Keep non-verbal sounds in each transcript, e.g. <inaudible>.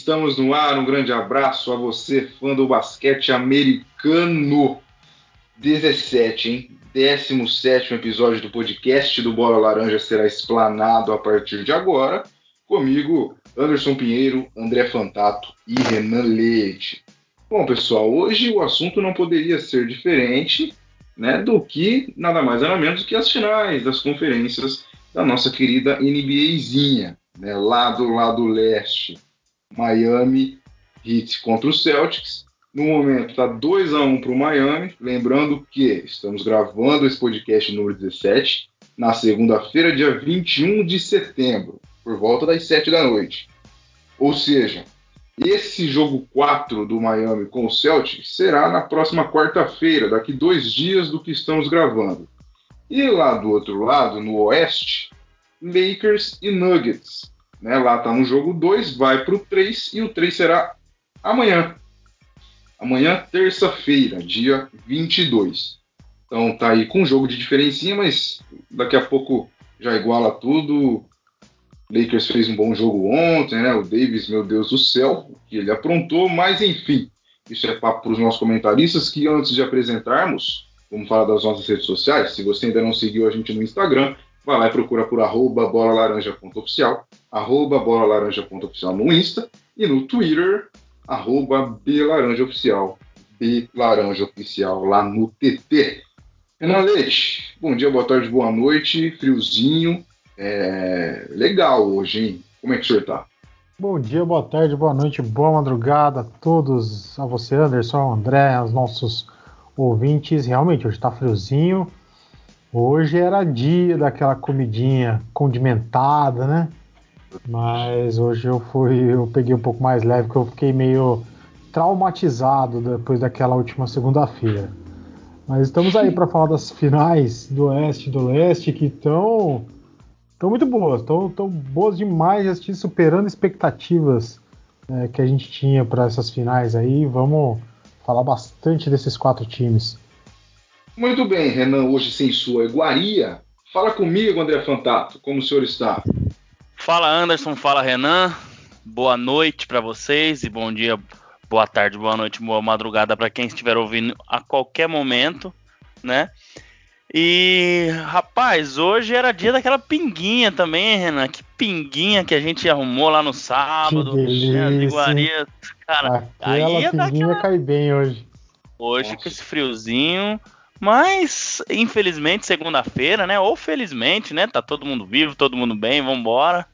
Estamos no ar. Um grande abraço a você, fã do basquete americano. 17, hein? 17 episódio do podcast do Bola Laranja será explanado a partir de agora. Comigo, Anderson Pinheiro, André Fantato e Renan Leite. Bom, pessoal, hoje o assunto não poderia ser diferente né, do que nada mais nada menos do que as finais das conferências da nossa querida NBAzinha né, lá do lado leste, Miami Heat contra o Celtics. No momento está 2 a 1 para o Miami. Lembrando que estamos gravando esse podcast número 17 na segunda-feira, dia 21 de setembro, por volta das 7 da noite. Ou seja, esse jogo 4 do Miami com o Celtics será na próxima quarta-feira, daqui dois dias do que estamos gravando. E lá do outro lado, no oeste, Lakers e Nuggets. Né? Lá está no jogo 2, vai para o 3 e o 3 será amanhã. Amanhã, terça-feira, dia 22. Então tá aí com um jogo de diferencinha, mas daqui a pouco já iguala tudo. Lakers fez um bom jogo ontem, né? O Davis, meu Deus do céu, que ele aprontou, mas enfim, isso é papo para os nossos comentaristas que antes de apresentarmos, vamos falar das nossas redes sociais. Se você ainda não seguiu a gente no Instagram, vai lá e procura por arroba bolalaranja.oficial, arroba bolalaranja.oficial no Insta e no Twitter, arroba belaranjaoficial, belaranjaoficial lá no TT. Renan Leite, bom dia, boa tarde, boa noite, friozinho, é... legal hoje, hein? Como é que o senhor tá? Bom dia, boa tarde, boa noite, boa madrugada a todos, a você, Anderson, André, aos nossos ouvintes. Realmente, hoje tá friozinho, Hoje era dia daquela comidinha condimentada, né? Mas hoje eu fui, eu peguei um pouco mais leve, porque eu fiquei meio traumatizado depois daquela última segunda-feira. Mas estamos aí para falar das finais do Oeste e do Leste que estão estão muito boas, estão boas demais, assim, superando expectativas né, que a gente tinha para essas finais aí. Vamos falar bastante desses quatro times. Muito bem, Renan, hoje sem sua iguaria. Fala comigo, André Fantato, como o senhor está? Fala, Anderson, fala, Renan. Boa noite para vocês e bom dia, boa tarde, boa noite, boa madrugada para quem estiver ouvindo a qualquer momento, né? E, rapaz, hoje era dia daquela pinguinha também, Renan. Que pinguinha que a gente arrumou lá no sábado. Que delícia, né? As iguarias. Cara, Aquela aí ia pinguinha aquela... cai bem hoje. Hoje, Nossa. com esse friozinho, mas, infelizmente, segunda-feira, né? Ou felizmente, né? Tá todo mundo vivo, todo mundo bem, vambora.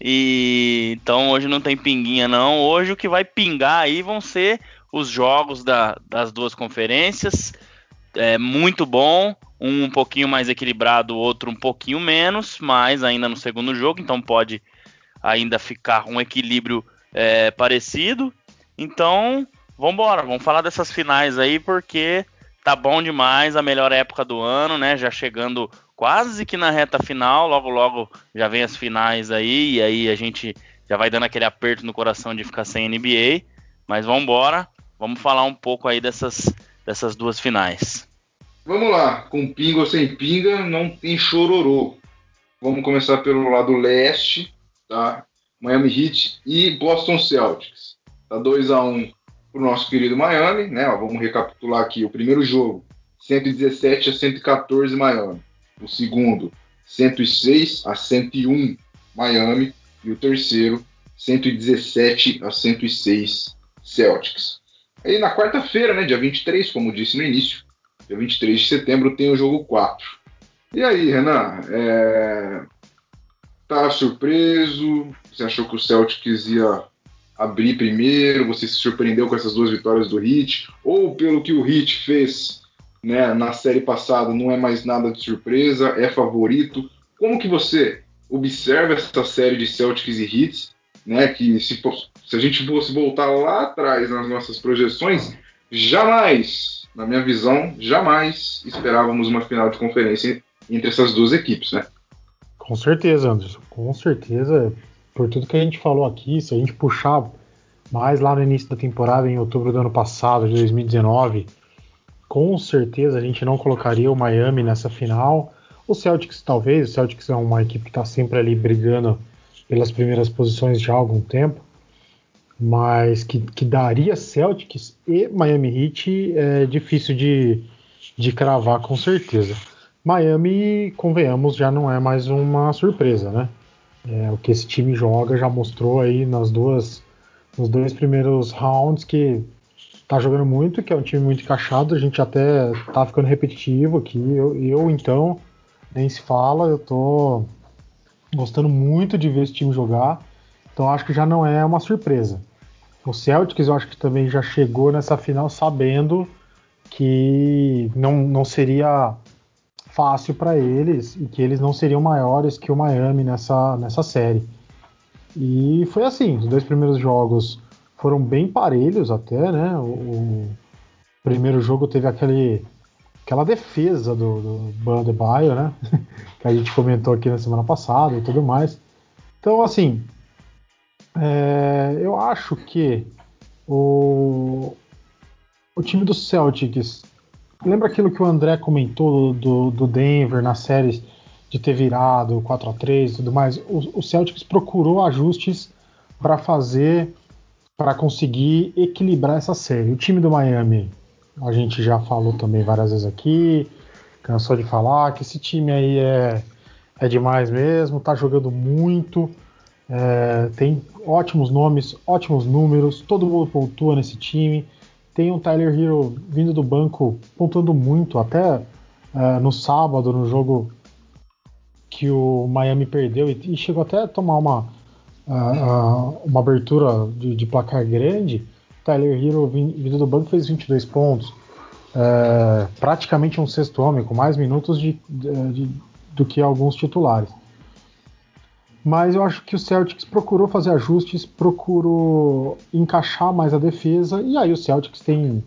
E então hoje não tem pinguinha, não. Hoje o que vai pingar aí vão ser os jogos da, das duas conferências. É muito bom. Um um pouquinho mais equilibrado, o outro um pouquinho menos, mas ainda no segundo jogo, então pode ainda ficar um equilíbrio é, parecido. Então, vamos embora, vamos falar dessas finais aí, porque tá bom demais, a melhor época do ano, né? Já chegando quase que na reta final, logo logo já vem as finais aí, e aí a gente já vai dando aquele aperto no coração de ficar sem NBA. Mas vamos embora, vamos falar um pouco aí dessas, dessas duas finais. Vamos lá, com pinga ou sem pinga, não tem chororô. Vamos começar pelo lado leste, tá? Miami Heat e Boston Celtics. Tá 2 a 1 para o nosso querido Miami, né? Ó, vamos recapitular aqui o primeiro jogo, 117 a 114 Miami. O segundo, 106 a 101 Miami e o terceiro, 117 a 106 Celtics. Aí na quarta-feira, né, dia 23, como disse no início, dia 23 de setembro tem o jogo 4. E aí, Renan, é... tá surpreso? Você achou que o Celtics ia abrir primeiro? Você se surpreendeu com essas duas vitórias do Heat? Ou pelo que o Heat fez né, na série passada, não é mais nada de surpresa, é favorito? Como que você observa essa série de Celtics e Heat? Né, que se, se a gente fosse voltar lá atrás nas nossas projeções, jamais, na minha visão, jamais esperávamos uma final de conferência entre essas duas equipes, né? Com certeza, Anderson. Com certeza por tudo que a gente falou aqui, se a gente puxar mais lá no início da temporada, em outubro do ano passado, de 2019, com certeza a gente não colocaria o Miami nessa final. O Celtics talvez, o Celtics é uma equipe que está sempre ali brigando pelas primeiras posições já há algum tempo, mas que, que daria Celtics e Miami Heat é difícil de, de cravar com certeza. Miami, convenhamos, já não é mais uma surpresa, né? É, o que esse time joga já mostrou aí nas duas, nos dois primeiros rounds que tá jogando muito, que é um time muito encaixado. A gente até tá ficando repetitivo aqui. Eu, eu então, nem se fala, eu tô gostando muito de ver esse time jogar. Então acho que já não é uma surpresa. O Celtics eu acho que também já chegou nessa final sabendo que não, não seria fácil para eles e que eles não seriam maiores que o Miami nessa, nessa série. E foi assim, os dois primeiros jogos foram bem parelhos até, né? O, o primeiro jogo teve aquele, aquela defesa do, do Bandebaio, né? <laughs> que a gente comentou aqui na semana passada e tudo mais. Então, assim, é, eu acho que o, o time do Celtics Lembra aquilo que o André comentou do, do Denver nas séries de ter virado 4 a 3 e tudo mais? O, o Celtics procurou ajustes para fazer, para conseguir equilibrar essa série. O time do Miami, a gente já falou também várias vezes aqui, cansou de falar que esse time aí é, é demais mesmo, tá jogando muito, é, tem ótimos nomes, ótimos números, todo mundo pontua nesse time. Tem um Tyler Hero vindo do banco, pontuando muito, até uh, no sábado, no jogo que o Miami perdeu, e, e chegou até a tomar uma, uh, uma abertura de, de, placar grande. Tyler Hero vindo do banco fez 22 pontos, uh, praticamente um sexto homem, com mais minutos de, de, do que alguns titulares mas eu acho que o Celtics procurou fazer ajustes, procurou encaixar mais a defesa, e aí o Celtics tem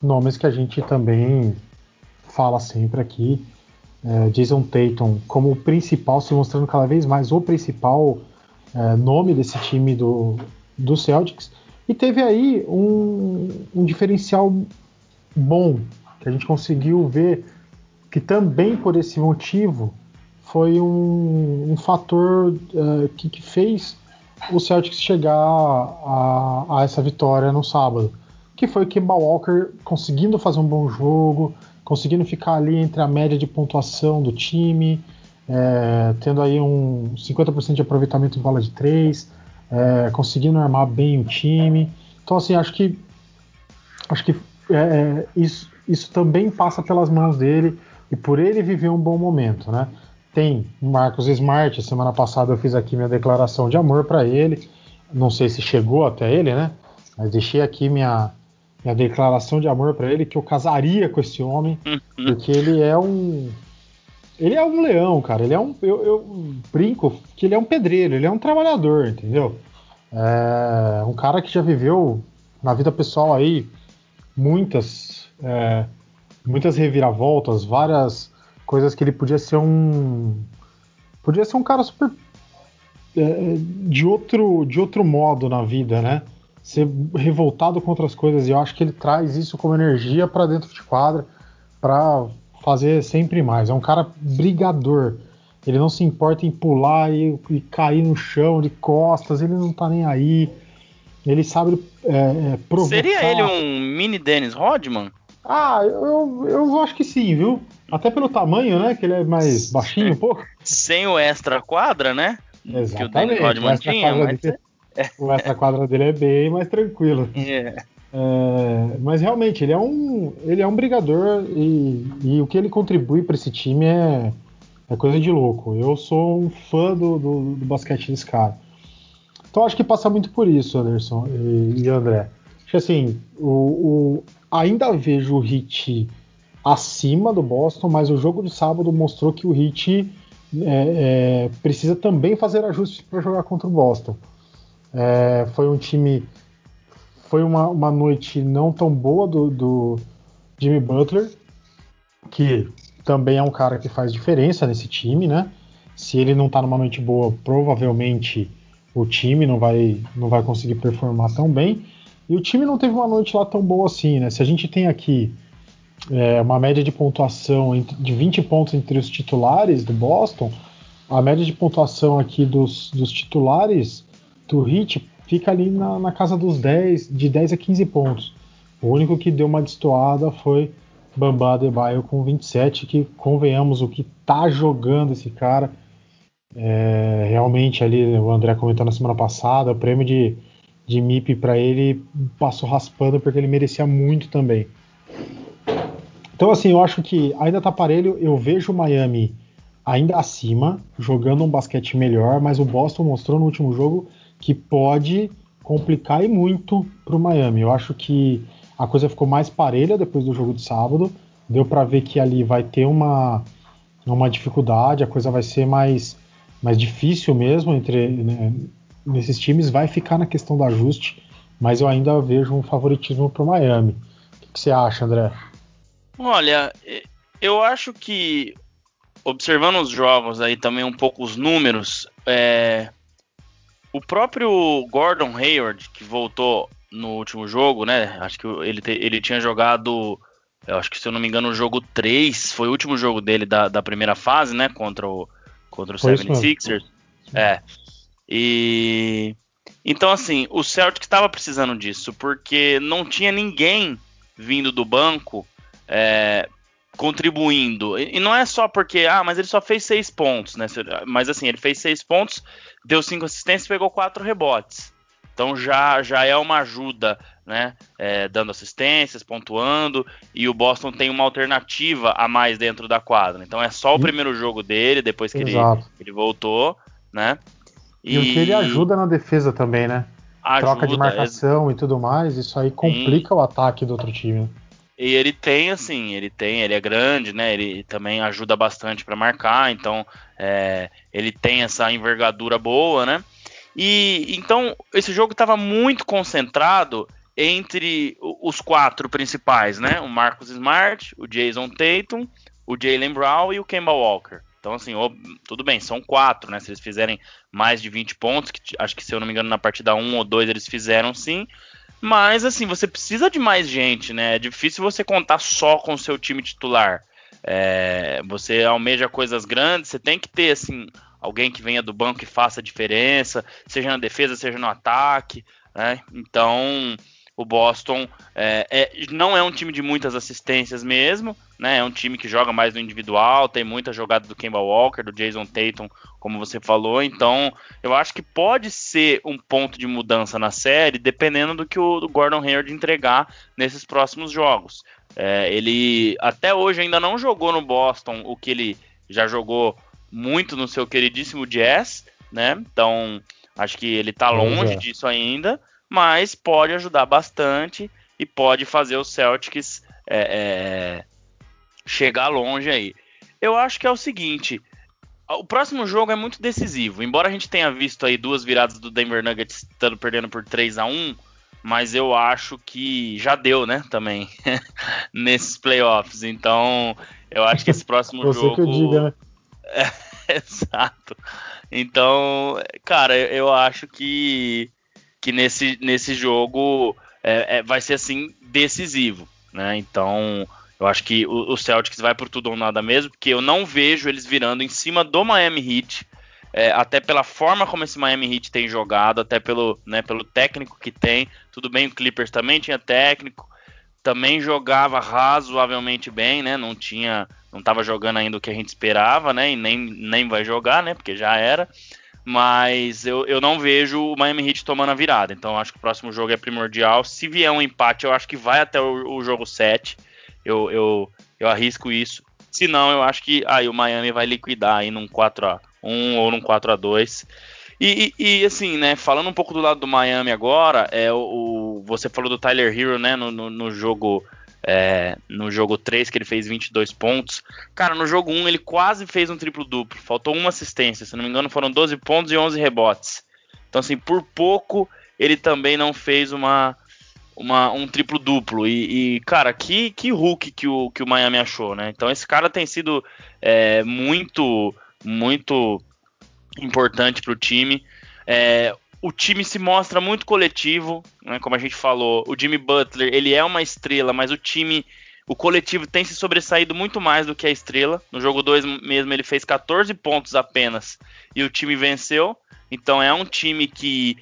nomes que a gente também fala sempre aqui. É, Jason Tatum como o principal, se mostrando cada vez mais o principal é, nome desse time do, do Celtics. E teve aí um, um diferencial bom, que a gente conseguiu ver que também por esse motivo foi um, um fator uh, que, que, fez o Celtics chegar a, a, essa vitória no sábado, que foi o Kemba Walker conseguindo fazer um bom jogo, conseguindo ficar ali entre a média de pontuação do time, é, tendo aí um 50% de aproveitamento em bola de três, é, conseguindo armar bem o time. Então assim, acho que acho que é, isso, isso também passa pelas mãos dele e por ele viver um bom momento, né? Tem Marcos Smart, semana passada eu fiz aqui minha declaração de amor para ele. Não sei se chegou até ele, né? Mas deixei aqui minha, minha declaração de amor para ele que eu casaria com esse homem, uhum. porque ele é um ele é um leão, cara. Ele é um eu, eu brinco que ele é um pedreiro, ele é um trabalhador, entendeu? É um cara que já viveu na vida pessoal aí muitas é, muitas reviravoltas, várias coisas que ele podia ser um podia ser um cara super é, de outro de outro modo na vida, né? Ser revoltado contra as coisas e eu acho que ele traz isso como energia para dentro de quadra para fazer sempre mais. É um cara brigador. Ele não se importa em pular e, e, cair no chão de costas, ele não tá nem aí. Ele sabe é, é, provocar. Seria ele um mini Dennis Rodman? Ah, eu, eu acho que sim, viu? Até pelo tamanho, né? Que ele é mais baixinho um pouco. Sem o extra quadra, né? Exatamente. Que o Danny Rodman tinha, mas... Dele, é. <laughs> O extra quadra dele é bem mais tranquilo. É. É, mas realmente, ele é um, ele é um brigador e, e o que ele contribui para esse time é, é coisa de louco. Eu sou um fã do, do, do basquete desse cara. Então acho que passa muito por isso, Anderson e, e André. Acho que assim, o, o, ainda vejo o Heat acima do Boston, mas o jogo de sábado mostrou que o Heat é, é, precisa também fazer ajustes para jogar contra o Boston. É, foi um time. Foi uma, uma noite não tão boa do, do Jimmy Butler, que também é um cara que faz diferença nesse time, né? Se ele não tá numa noite boa, provavelmente o time não vai, não vai conseguir performar tão bem. E o time não teve uma noite lá tão boa assim, né? Se a gente tem aqui é, uma média de pontuação de 20 pontos entre os titulares do Boston, a média de pontuação aqui dos, dos titulares do Heat fica ali na, na, casa dos 10, de 10 a 15 pontos. O único que deu uma destoada foi Bambá Adebayo com 27, que convenhamos o que tá jogando esse cara. É, realmente ali, o André comentou na semana passada, o prêmio de, de MIP para ele passou raspando porque ele merecia muito também. Então assim, eu acho que ainda tá parelho, eu vejo o Miami ainda acima, jogando um basquete melhor, mas o Boston mostrou no último jogo que pode complicar e muito para o Miami. Eu acho que a coisa ficou mais parelha depois do jogo de sábado. Deu para ver que ali vai ter uma, uma dificuldade, a coisa vai ser mais, mais difícil mesmo entre né, nesses times. Vai ficar na questão do ajuste, mas eu ainda vejo um favoritismo para o Miami. O que, que você acha, André? Olha, eu acho que observando os jogos aí também um pouco os números, é, o próprio Gordon Hayward que voltou no último jogo, né? Acho que ele, te, ele tinha jogado, eu acho que se eu não me engano, o jogo 3 foi o último jogo dele da, da primeira fase, né? Contra o, contra o 76ers. É. E. Então, assim, o Celtic estava precisando disso, porque não tinha ninguém vindo do banco é, contribuindo. E, não é só porque, ah, mas ele só fez seis pontos, né? Mas assim, ele fez seis pontos, deu cinco assistências, pegou quatro rebotes. Então já, já é uma ajuda, né? É, dando assistências, pontuando, e o Boston tem uma alternativa a mais dentro da quadra. Então é só o primeiro jogo dele, depois que ele, ele voltou, né? E, e o que ele ajuda na defesa também, né? Ajuda, Troca de marcação é... e tudo mais, isso aí complica Sim. o ataque do outro time. E ele tem, assim, ele tem, ele é grande, né? Ele também ajuda bastante para marcar, então é, ele tem essa envergadura boa, né? E então esse jogo estava muito concentrado entre os quatro principais, né? O Marcus Smart, o Jason Tatum, o Jalen Brown e o Kemba Walker. Então, assim, tudo bem, são quatro, né? Se eles fizerem mais de 20 pontos, que acho que se eu não me engano na partida 1 ou 2 eles fizeram sim, mas, assim, você precisa de mais gente, né? É difícil você contar só com o seu time titular. É, você almeja coisas grandes, você tem que ter, assim, alguém que venha do banco e faça a diferença, seja na defesa, seja no ataque, né? Então, o Boston é, é, não é um time de muitas assistências mesmo, né? É um time que joga mais no individual, tem muita jogada do Kemba Walker, do Jason Tatum, como você falou. Então, eu acho que pode ser um ponto de mudança na série, dependendo do que o Gordon Hayward entregar nesses próximos jogos. É, ele até hoje ainda não jogou no Boston o que ele já jogou muito no seu queridíssimo Jazz, né? Então, acho que ele tá longe é. disso ainda mas pode ajudar bastante e pode fazer o Celtics é, é, chegar longe aí. Eu acho que é o seguinte. O próximo jogo é muito decisivo. Embora a gente tenha visto aí duas viradas do Denver Nuggets estando perdendo por 3 a 1 mas eu acho que já deu, né, também, <laughs> nesses playoffs. Então, eu acho que esse próximo Você jogo... que eu diga, né? É, <laughs> exato. Então, cara, eu acho que que nesse, nesse jogo é, é, vai ser assim decisivo, né? Então eu acho que o, o, Celtics vai por tudo ou nada mesmo, porque eu não vejo eles virando em cima do Miami Heat, é, até pela forma como esse Miami Heat tem jogado, até pelo, né, pelo técnico que tem. Tudo bem, o Clippers também tinha técnico, também jogava razoavelmente bem, né? Não tinha, não estava jogando ainda o que a gente esperava, né? E nem, nem vai jogar, né? Porque já era mas eu, eu não vejo o Miami Heat tomando a virada. Então acho que o próximo jogo é primordial. Se vier um empate, eu acho que vai até o, o jogo 7. Eu, eu, eu arrisco isso. Se não, eu acho que aí o Miami vai liquidar aí num 4x1 ou num 4x2. E, e, e, assim, né, falando um pouco do lado do Miami agora, é o, o você falou do Tyler Hero, né, no, no, no jogo é, no jogo 3, que ele fez 22 pontos. Cara, no jogo 1 ele quase fez um triplo-duplo. Faltou uma assistência, se não me engano, foram 12 pontos e 11 rebotes. Então, assim, por pouco ele também não fez uma, uma um triplo-duplo. E, e, cara, que, que Hulk que o, que o Miami achou, né? Então, esse cara tem sido é, muito, muito importante para o time. É, o time se mostra muito coletivo, né, como a gente falou. O Jimmy Butler, ele é uma estrela, mas o time, o coletivo tem se sobressaído muito mais do que a estrela. No jogo 2 mesmo ele fez 14 pontos apenas e o time venceu. Então é um time que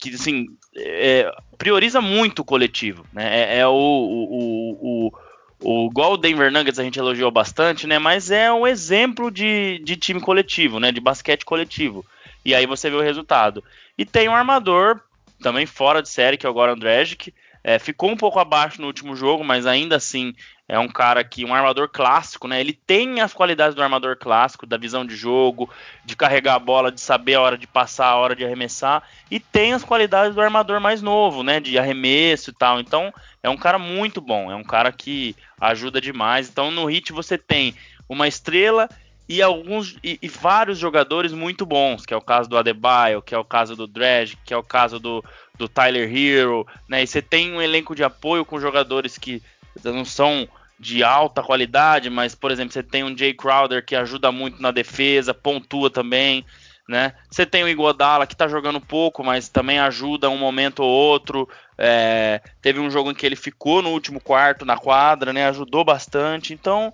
que assim, é, prioriza muito o coletivo. Né? É, é o, o, o, o, igual o Denver Nuggets a gente elogiou bastante, né? mas é um exemplo de, de time coletivo, né? de basquete coletivo. E aí você vê o resultado. E tem um armador também fora de série, que é o Goran Dragic, é, ficou um pouco abaixo no último jogo, mas ainda assim é um cara que, um armador clássico, né? Ele tem as qualidades do armador clássico, da visão de jogo, de carregar a bola, de saber a hora de passar, a hora de arremessar, e tem as qualidades do armador mais novo, né? De arremesso e tal. Então é um cara muito bom, é um cara que ajuda demais. Então no Hit você tem uma estrela e alguns e, e, vários jogadores muito bons, que é o caso do Adebayo, que é o caso do Dredge, que é o caso do, do Tyler Hero, né? E você tem um elenco de apoio com jogadores que não são de alta qualidade, mas por exemplo, você tem um Jay Crowder que ajuda muito na defesa, pontua também, né? Você tem o Igodala que tá jogando pouco, mas também ajuda um momento ou outro. É, teve um jogo em que ele ficou no último quarto na quadra, né? Ajudou bastante. Então,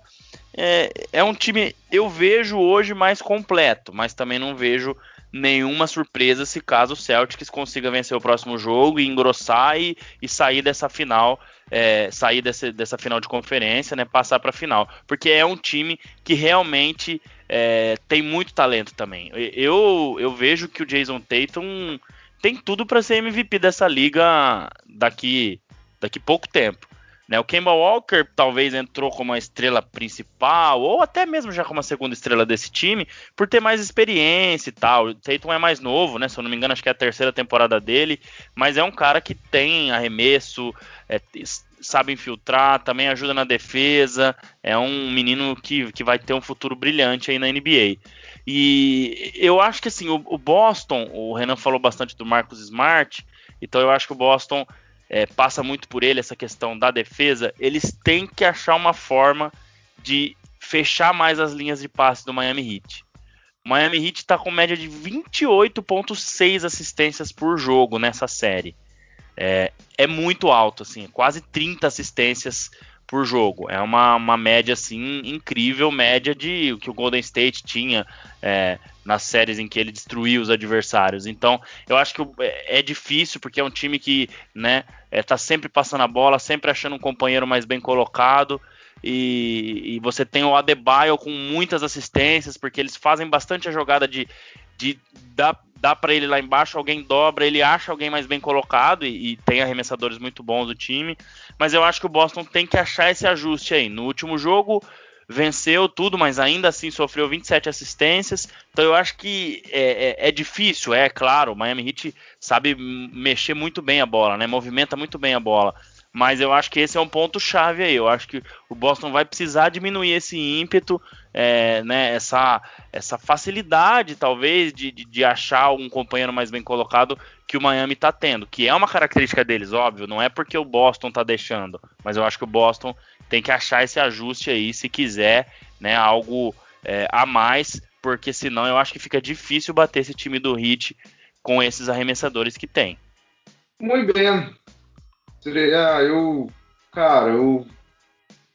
é, é um time eu vejo hoje mais completo, mas também não vejo nenhuma surpresa se caso o Celtics consiga vencer o próximo jogo e engrossar e, e sair dessa final, é, sair desse, dessa final de conferência, né, passar para a final, porque é um time que realmente é, tem muito talento também. Eu, eu vejo que o Jason Tatum tem tudo para ser MVP dessa liga daqui daqui pouco tempo. Né, o Kemba Walker talvez entrou como a estrela principal, ou até mesmo já como a segunda estrela desse time, por ter mais experiência e tal. O Tatum é mais novo, né? Se eu não me engano, acho que é a terceira temporada dele, mas é um cara que tem arremesso, é, sabe infiltrar, também ajuda na defesa, é um menino que, que vai ter um futuro brilhante aí na NBA. E eu acho que assim, o, o Boston, o Renan falou bastante do Marcos Smart, então eu acho que o Boston é, passa muito por ele essa questão da defesa, eles têm que achar uma forma de fechar mais as linhas de passe do Miami Heat. O Miami Heat está com média de 28,6 assistências por jogo nessa série. É, é, muito alto, assim, quase 30 assistências por jogo. É uma, uma média assim incrível, média de o que o Golden State tinha é, nas séries em que ele destruía os adversários. Então, eu acho que é, é difícil porque é um time que, né, é, tá sempre passando a bola, sempre achando um companheiro mais bem colocado. E, e você tem o Adebayo com muitas assistências, porque eles fazem bastante a jogada de, de dar dá para ele lá embaixo, alguém dobra, ele acha alguém mais bem colocado e, e, tem arremessadores muito bons do time. Mas eu acho que o Boston tem que achar esse ajuste aí. No último jogo venceu tudo, mas ainda assim sofreu 27 assistências. Então eu acho que é, é, é difícil, é claro. O Miami Heat sabe mexer muito bem a bola, né? Movimenta muito bem a bola. Mas eu acho que esse é um ponto chave aí. Eu acho que o Boston vai precisar diminuir esse ímpeto, é, né, essa, essa facilidade, talvez, de, de, de, achar um companheiro mais bem colocado que o Miami está tendo, que é uma característica deles, óbvio. Não é porque o Boston está deixando, mas eu acho que o Boston tem que achar esse ajuste aí, se quiser, né, algo é, a mais, porque senão eu acho que fica difícil bater esse time do Heat com esses arremessadores que tem. Muito bem. Ah, eu. Cara, eu.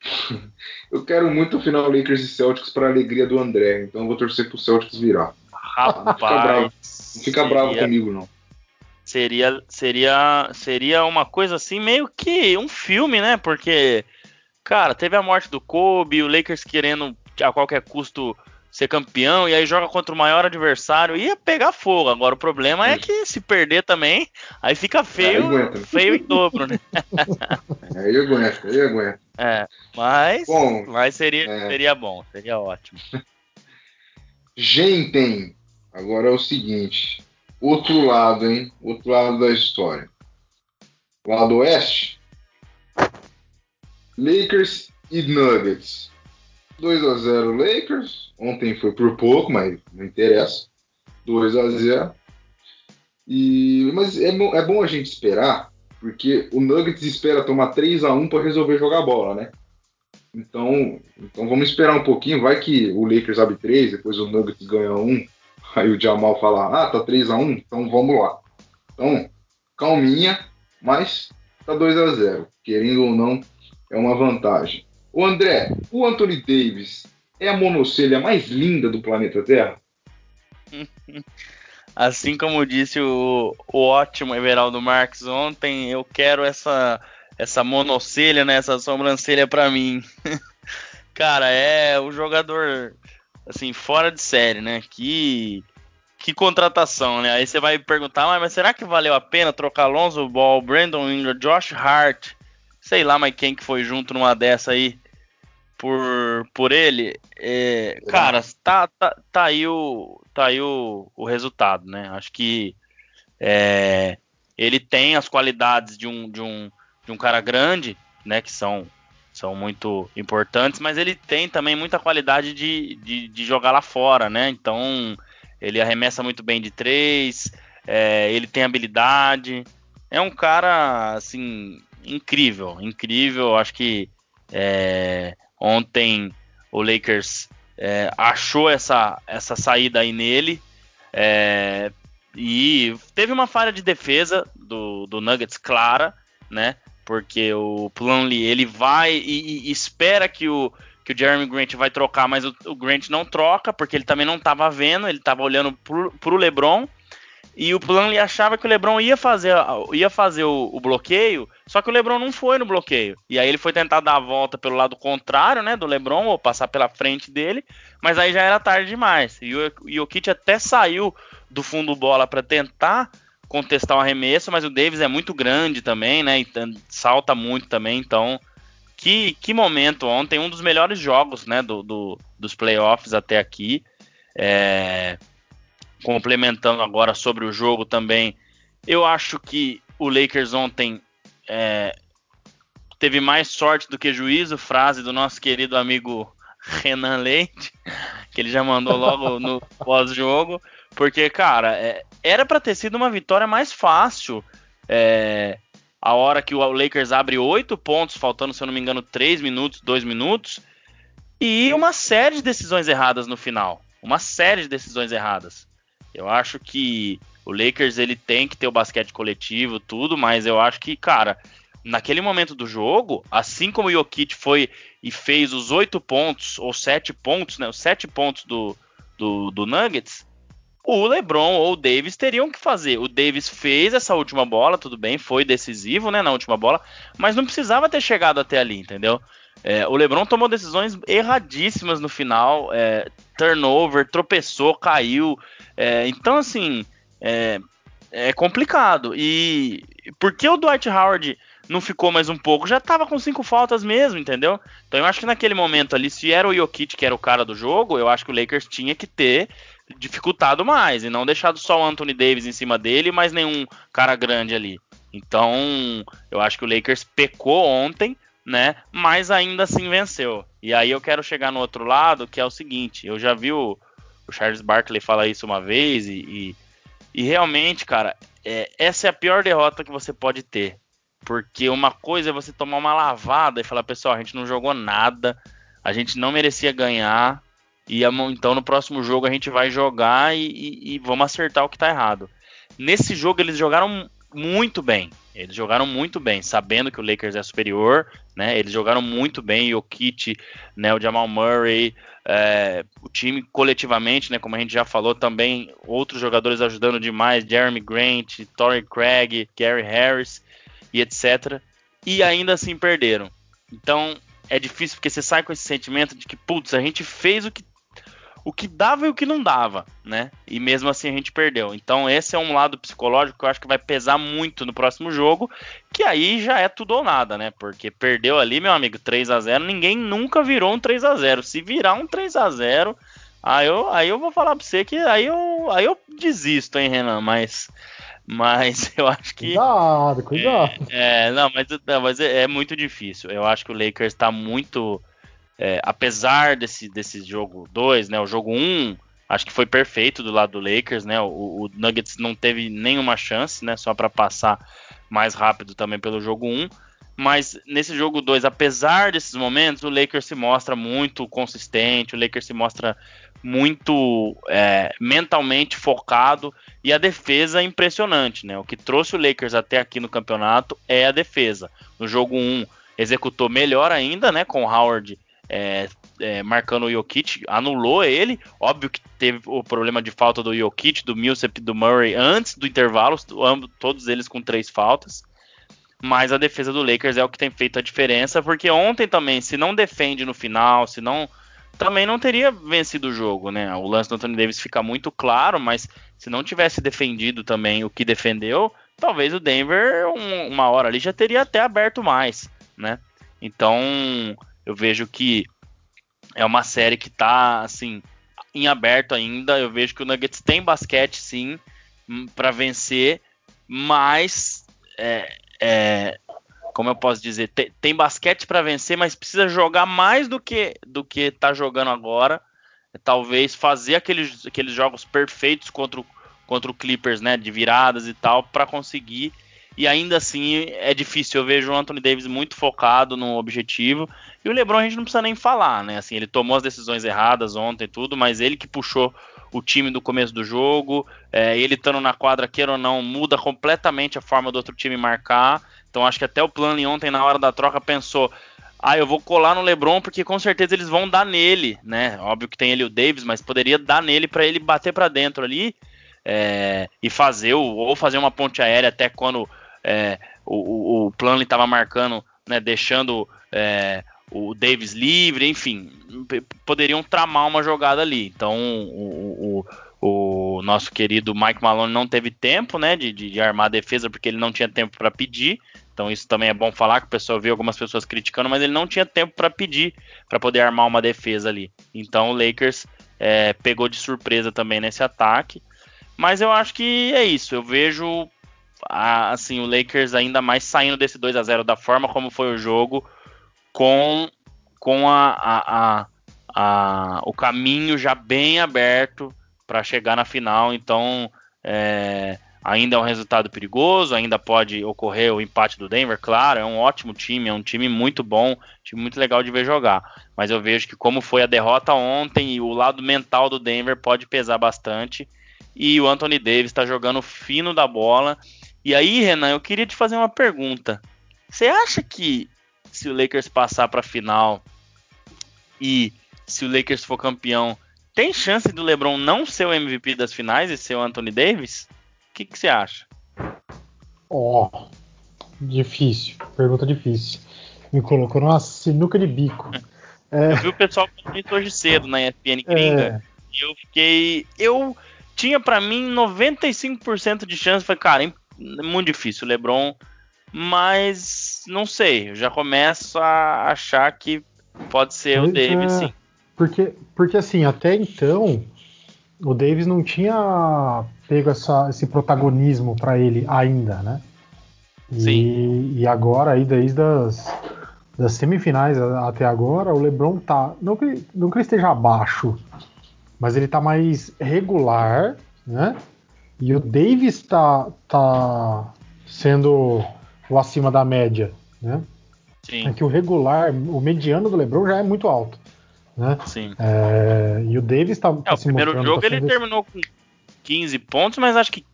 <laughs> eu quero muito o final Lakers e Celtics para alegria do André, então eu vou torcer pro Celtics virar. Rapaz, não fica bravo, não fica seria, bravo comigo, não. Seria, seria, seria uma coisa assim, meio que um filme, né? Porque, cara, teve a morte do Kobe, o Lakers querendo a qualquer custo ser campeão e aí joga contra o maior adversário, ia pegar fogo. Agora o problema é que se perder também, aí fica feio, aí feio em dobro, né? <laughs> aí aguenta, aí aguenta. É, mas, bom, mas seria, é... seria bom, seria ótimo. <laughs> Gente, agora é o seguinte, outro lado, hein? Outro lado da história. Lado oeste, Lakers e Nuggets. 2 a 0 Lakers. Ontem foi por pouco, mas não interessa. 2 a 0 e, Mas é, é bom a gente esperar, porque o Nuggets espera tomar 3 a 1 para resolver jogar bola, né? Então, então vamos esperar um pouquinho. Vai que o Lakers abre 3, depois o Nuggets ganha 1. Aí o Jamal fala: Ah, tá 3 a 1 então vamos lá. Então, calminha, mas tá 2 a 0 Querendo ou não, é uma vantagem. O André, o Anthony Davis é a monocelha mais linda do planeta Terra? <laughs> Assim como disse o, o ótimo Everaldo Marques ontem, eu quero essa essa monocelha, né, essa sobrancelha para mim. <laughs> Cara, é o jogador assim fora de série, né? Que que contratação, né? Aí você vai perguntar, mas, mas será que valeu a pena trocar Alonso Ball, Brandon Ingram, Josh Hart, sei lá, mas quem que foi junto numa dessa aí por, por ele? É, cara, tá, tá, tá aí, o, tá aí o, o resultado, né? Acho que é, ele tem as qualidades de um, de um, de um cara grande, né? Que são são muito importantes, mas ele tem também muita qualidade de, de, de jogar lá fora, né? Então ele arremessa muito bem de três, é, ele tem habilidade, é um cara assim incrível, incrível. Acho que é, ontem o Lakers é, achou essa, essa saída aí nele. É, e teve uma falha de defesa do, do Nuggets clara, né? porque o Plumlee ele vai e, e, espera que o, que o Jeremy Grant vai trocar, mas o, o Grant não troca, porque ele também não estava vendo, ele estava olhando pro, pro LeBron, e o Plumlee achava que o LeBron ia fazer, ia fazer o, o, bloqueio, só que o LeBron não foi no bloqueio. E aí ele foi tentar dar a volta pelo lado contrário, né, do LeBron, ou passar pela frente dele, mas aí já era tarde demais. E o Jokic até saiu do fundo bola para tentar contestar o arremesso, mas o Davis é muito grande também, né? E salta muito também, então. Que, que momento ontem, um dos melhores jogos né, do, do dos playoffs até aqui. É, complementando agora sobre o jogo também, eu acho que o Lakers ontem é, teve mais sorte do que juízo, frase do nosso querido amigo Renan Leite, que ele já mandou logo <laughs> no pós-jogo. Porque, cara, é, era para ter sido uma vitória mais fácil. É, a hora que o Lakers abre oito pontos, faltando, se eu não me engano, três minutos, dois minutos. E uma série de decisões erradas no final. Uma série de decisões erradas. Eu acho que o Lakers ele tem que ter o basquete coletivo, tudo, mas eu acho que, cara, naquele momento do jogo, assim como o Jokic foi e fez os oito pontos, ou sete pontos, né? Os sete pontos do, do, do Nuggets, o LeBron ou o Davis teriam que fazer. O Davis fez essa última bola, tudo bem, foi decisivo, né, na última bola, mas não precisava ter chegado até ali, entendeu? É, o LeBron tomou decisões erradíssimas no final, é, turnover, tropeçou, caiu. É, então, assim, é, é complicado. E por que o Dwight Howard não ficou mais um pouco? Já tava com cinco faltas mesmo, entendeu? Então eu acho que naquele momento ali, se era o Jokic que era o cara do jogo, eu acho que o Lakers tinha que ter dificultado mais e não deixado só o Anthony Davis em cima dele, mas nenhum cara grande ali. Então, eu acho que o Lakers pecou ontem, né? Mas ainda assim venceu. E aí eu quero chegar no outro lado, que é o seguinte: eu já vi o, o Charles Barkley falar isso uma vez e, e, e realmente, cara, é, essa é a pior derrota que você pode ter. Porque uma coisa é você tomar uma lavada e falar, pessoal, a gente não jogou nada, a gente não merecia ganhar, e então no próximo jogo a gente vai jogar e, e, e, vamos acertar o que tá errado. Nesse jogo eles jogaram muito bem. Eles jogaram muito bem, sabendo que o Lakers é superior, né? Eles jogaram muito bem, o Kit, né? O Jamal Murray, é, o time coletivamente, né? Como a gente já falou também, outros jogadores ajudando demais, Jeremy Grant, Torrey Craig, Gary Harris e etc. E ainda assim perderam. Então é difícil porque você sai com esse sentimento de que, putz, a gente fez o que o que dava e o que não dava, né? E mesmo assim a gente perdeu. Então esse é um lado psicológico que eu acho que vai pesar muito no próximo jogo, que aí já é tudo ou nada, né? Porque perdeu ali, meu amigo, 3 a 0, ninguém nunca virou um 3 a 0. Se virar um 3 a 0, aí eu, aí eu vou falar pra você que aí eu, aí eu desisto, hein, Renan, mas mas <laughs> eu acho que. Cuidado, cuidado. É, é não, mas, não, mas é, é, muito difícil. Eu acho que o Lakers está muito é, apesar desse, desse jogo 2, né, o jogo 1, um, acho que foi perfeito do lado do Lakers, né, o, o Nuggets não teve nenhuma chance, né, só para passar mais rápido também pelo jogo 1, um, mas nesse jogo 2, apesar desses momentos, o Lakers se mostra muito consistente, o Lakers se mostra muito é, mentalmente focado e a defesa é impressionante, né? O que trouxe o Lakers até aqui no campeonato é a defesa. No jogo 1, um, executou melhor ainda, né? Com o Howard é, é, marcando o Jokic, anulou ele. Óbvio que teve o problema de falta do Jokic, do Millsap do Murray antes do intervalo, todos eles com três faltas. Mas a defesa do Lakers é o que tem feito a diferença, porque ontem também, se não defende no final, se não também não teria vencido o jogo, né? O lance do Anthony Davis fica muito claro, mas se não tivesse defendido também o que defendeu, talvez o Denver um, uma hora ali já teria até aberto mais, né? Então eu vejo que é uma série que tá assim em aberto ainda. Eu vejo que o Nuggets tem basquete sim hum, para vencer, mas é, é, como eu posso dizer, tem, tem basquete para vencer, mas precisa jogar mais do que do que tá jogando agora. Talvez fazer aqueles, aqueles jogos perfeitos contra o, contra o Clippers, né, de viradas e tal, para conseguir. E ainda assim é difícil. Eu vejo o Anthony Davis muito focado no objetivo. E o LeBron a gente não precisa nem falar, né? Assim, ele tomou as decisões erradas ontem tudo, mas ele que puxou o time do começo do jogo. É, ele estando na quadra, queira ou não, muda completamente a forma do outro time marcar. Então acho que até o Plano ontem, na hora da troca, pensou: ah, eu vou colar no LeBron porque com certeza eles vão dar nele, né? Óbvio que tem ele o Davis, mas poderia dar nele para ele bater para dentro ali é, e fazer o, ou fazer uma ponte aérea até quando é, o, o, o Plano estava marcando, né? Deixando é, o Davis livre, enfim, poderiam tramar uma jogada ali. Então o, o o nosso querido Mike Malone não teve tempo, né, de, de, de armar a defesa porque ele não tinha tempo para pedir. Então isso também é bom falar que o pessoal viu algumas pessoas criticando, mas ele não tinha tempo para pedir para poder armar uma defesa ali. Então o Lakers é, pegou de surpresa também nesse ataque. Mas eu acho que é isso. Eu vejo a, assim o Lakers ainda mais saindo desse 2 a 0 da forma como foi o jogo, com com a, a, o caminho já bem aberto para chegar na final. Então, é, ainda é um resultado perigoso, ainda pode ocorrer o empate do Denver, claro, é um ótimo time, é um time muito bom, time muito legal de ver jogar. Mas eu vejo que como foi a derrota ontem o lado mental do Denver pode pesar bastante. E o Anthony Davis está jogando fino da bola. E aí, Renan, eu queria te fazer uma pergunta. Você acha que se o Lakers passar para a final e se o Lakers for campeão, tem chance do LeBron não ser o MVP das finais e ser o Anthony Davis? O que, você acha? Ó, oh, difícil. Pergunta difícil. Me colocou numa sinuca de bico. <laughs> É... Eu vi o pessoal falando hoje cedo na ESPN gringa é... e eu fiquei. Eu tinha para mim 95% de chance. Falei, cara, é muito difícil o LeBron, mas não sei. Eu já começo a achar que pode ser pois o Davis, é. sim. Porque, porque assim, até então, o Davis não tinha pego essa, esse protagonismo para ele ainda, né? E, Sim. e agora, aí, desde as das semifinais até agora, o LeBron tá. Não que, não que ele esteja abaixo, mas ele tá mais regular, né? E o Davis tá, tá sendo o acima da média, né? Sim. É que o regular, o mediano do LeBron já é muito alto. Né? Sim. É, e o Davis tá, tá é, o primeiro jogo tá ele terminou com 15 pontos, mas acho que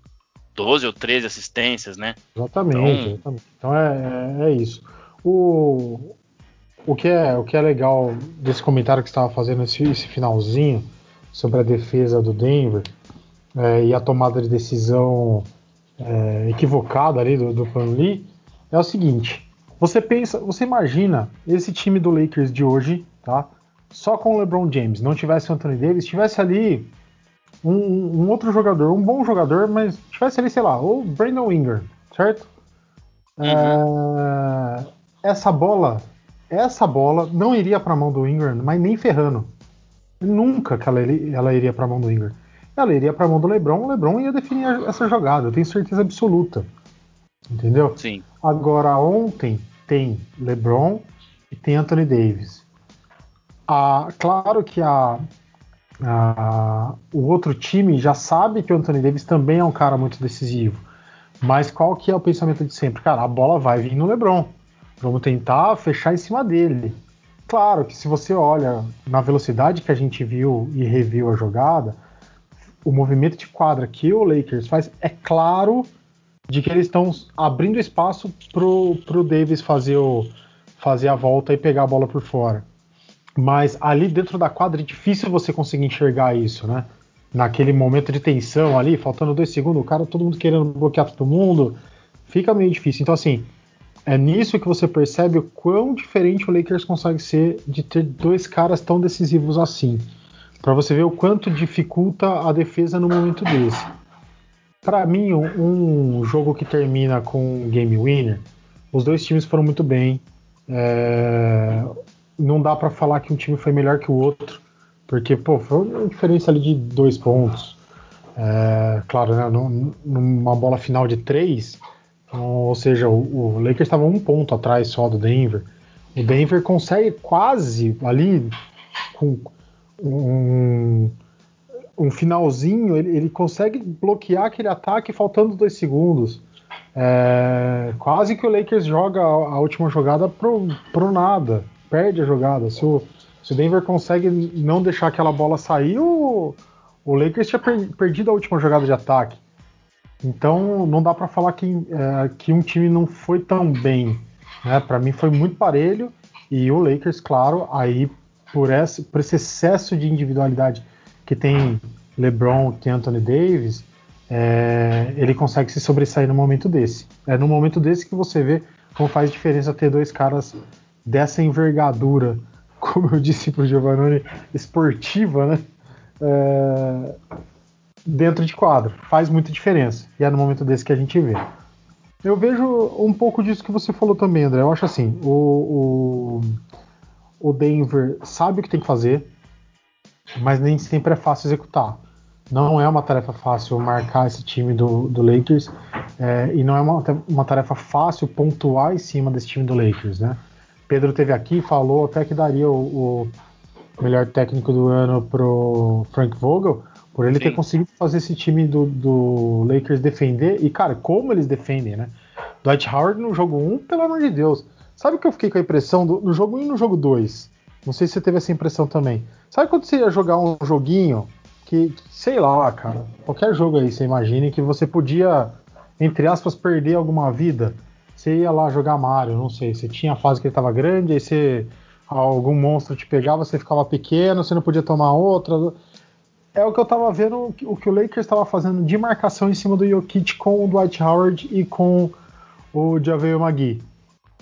12 ou 13 assistências, né? Exatamente. Então, exatamente. então é, é, é, isso. O, o, que é, o que é legal desse comentário que você estava fazendo, esse, esse, finalzinho, sobre a defesa do Denver é, e a tomada de decisão é, equivocada ali do, do Pan Lee, é o seguinte. Você pensa, você imagina esse time do Lakers de hoje, tá? só com o LeBron James, não tivesse o Anthony Davis, tivesse ali um, um, outro jogador, um bom jogador, mas tivesse ali, sei lá, o Brandon Ingram, certo? Uhum. É, essa bola, essa bola não iria para a mão do Ingram, mas nem ferrando. Nunca que ela, ela iria para a mão do Ingram. Ela iria para a mão do LeBron, o LeBron ia definir essa jogada, eu tenho certeza absoluta. Entendeu? Sim. Agora, ontem tem LeBron e tem Anthony Davis. Ah, claro que a, a, o outro time já sabe que o Anthony Davis também é um cara muito decisivo. Mas qual que é o pensamento de sempre? Cara, a bola vai vir no LeBron. Vamos tentar fechar em cima dele. Claro que se você olha na velocidade que a gente viu e reviu a jogada, o movimento de quadra que o Lakers faz é claro de que eles estão abrindo espaço pro, pro Davis fazer, o, fazer a volta e pegar a bola por fora. Mas ali dentro da quadra é difícil você conseguir enxergar isso, né? Naquele momento de tensão ali, faltando dois segundos, o cara, todo mundo querendo bloquear todo mundo, fica meio difícil. Então, assim, é nisso que você percebe o quão diferente o Lakers consegue ser de ter dois caras tão decisivos assim. Para você ver o quanto dificulta a defesa no momento desse. Para mim, um, jogo que termina com game winner, os dois times foram muito bem. É, não dá para falar que um time foi melhor que o outro, porque pô, foi uma diferença ali de dois pontos. É, claro, né, numa bola final de três, ou seja, o Lakers estava um ponto atrás só do Denver. O Denver consegue quase ali com um, um finalzinho, ele, ele, consegue bloquear aquele ataque faltando dois segundos. É, quase que o Lakers joga a, a, última jogada pro, pro nada, perde a jogada. Se o, se o Denver consegue não deixar aquela bola sair, o, o Lakers tinha per, perdido a última jogada de ataque. Então não dá para falar que, é, que um time não foi tão bem. Né? Para mim foi muito parelho e o Lakers, claro, aí por esse, por esse excesso de individualidade que tem LeBron, que Anthony Davis, é, ele consegue se sobressair no momento desse. É no momento desse que você vê como faz diferença ter dois caras dessa envergadura, <laughs> como eu disse para o Giovanni, esportiva, né? É, dentro de quadro. Faz muita diferença. E é no momento desse que a gente vê. Eu vejo um pouco disso que você falou também, André. Eu acho assim, o, o, o Denver sabe o que tem que fazer, mas nem sempre é fácil executar. Não é uma tarefa fácil marcar esse time do, do Lakers é, e não é uma, uma tarefa fácil pontuar em cima desse time do Lakers, né? Pedro teve aqui falou até que daria o, o melhor técnico do ano pro Frank Vogel, por ele Sim. ter conseguido fazer esse time do, do, Lakers defender. E, cara, como eles defendem, né? Dwight Howard no jogo 1, pelo amor de Deus. Sabe o que eu fiquei com a impressão do, no jogo 1 e no jogo 2? Não sei se você teve essa impressão também. Sabe quando você ia jogar um joguinho que, sei lá, cara, qualquer jogo aí, você imagine que você podia, entre aspas, perder alguma vida. Você ia lá jogar Mario, não sei, você tinha a fase que ele tava grande, aí você algum monstro te pegava, você ficava pequeno, você não podia tomar outra é o que eu tava vendo, o que o Lakers estava fazendo de marcação em cima do Jokic com o Dwight Howard e com o Javel Magui.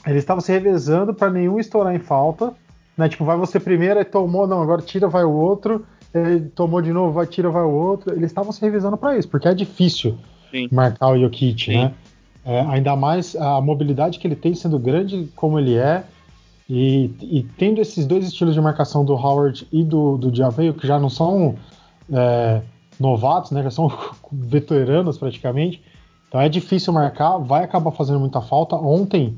Eles estavam se revezando para nenhum estourar em falta, né? Tipo, vai você primeiro, aí tomou, não, agora tira, vai o outro, ele tomou de novo, vai tira, vai o outro. Eles estavam se revezando para isso, porque é difícil Sim. marcar o Jokic, Sim. né? É, ainda mais a mobilidade que ele tem sendo grande como ele é. E, e tendo esses dois estilos de marcação do Howard e do, do que já não são é, novatos, né? Já são <laughs> veteranos praticamente. Então é difícil marcar, vai acabar fazendo muita falta. Ontem,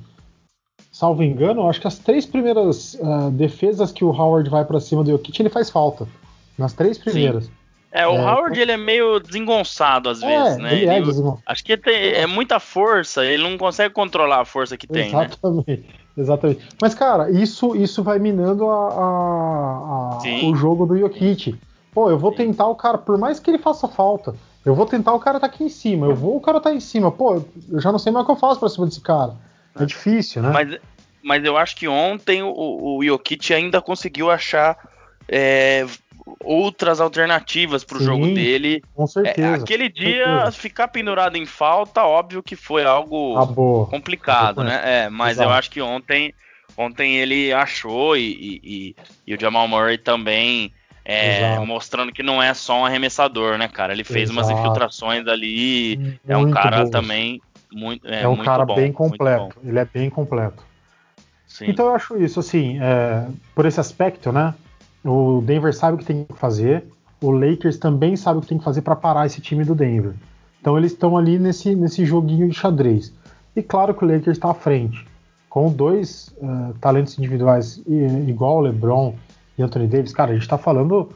salvo engano, acho que as três primeiras uh, defesas que o Howard vai para cima do Jokic, ele faz falta. Nas três primeiras. Sim. É, o é, Howard ele é meio desengonçado às é, vezes, né? Ele, é ele é acho que tem, é muita força, ele não consegue controlar a força que tem, né? exatamente, né? Exatamente. Mas, cara, isso, isso vai minando a, a, a o jogo do Jokic. Pô, eu vou tentar o cara, por mais que ele faça falta, eu vou tentar o cara tá aqui em cima. Eu vou, o cara tá em cima. Pô, eu já não sei mais o que eu faço pra cima desse cara. É difícil, né? Mas, mas eu acho que ontem o, o Jokic ainda conseguiu achar é, outras alternativas pro Sim, jogo dele. Com certeza. É, aquele dia, certeza. ficar pendurado em falta, óbvio que foi algo Acabou. complicado, né? É, mas Exato. eu acho que ontem, ontem ele achou e, e, e, e o Jamal Murray também é, mostrando que não é só um arremessador, né, cara? Ele fez Exato. umas infiltrações ali. Muito é um cara bom. também muito. É, é um cara bom, bem completo. Ele é bem completo. Sim. Então eu acho isso, assim, é, por esse aspecto, né? O Denver sabe o que tem que fazer. O Lakers também sabe o que tem que fazer para parar esse time do Denver. Então eles estão ali nesse, nesse joguinho de xadrez. E claro que o Lakers está à frente. Com dois uh, talentos individuais igual o LeBron e Anthony Davis, cara, a gente tá falando